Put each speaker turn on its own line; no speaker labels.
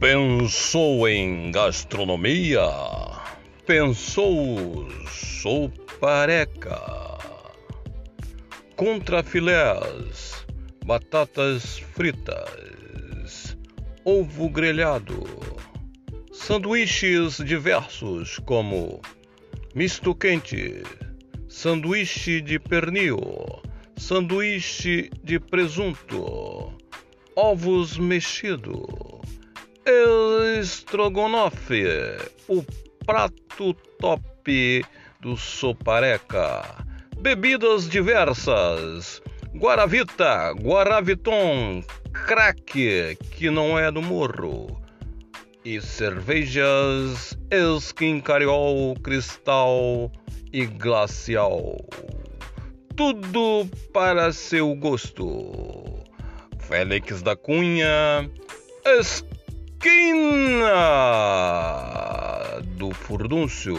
Pensou em gastronomia? Pensou sopareca. Contrafilés, batatas fritas, ovo grelhado, sanduíches diversos como misto quente, sanduíche de pernil, sanduíche de presunto, ovos mexidos estrogonofe, o prato top do Sopareca. Bebidas diversas, Guaravita, Guaraviton, crack, que não é do morro. E cervejas Skin Cariol, Cristal e Glacial. Tudo para seu gosto. Félix da Cunha, esquina do furdúncio.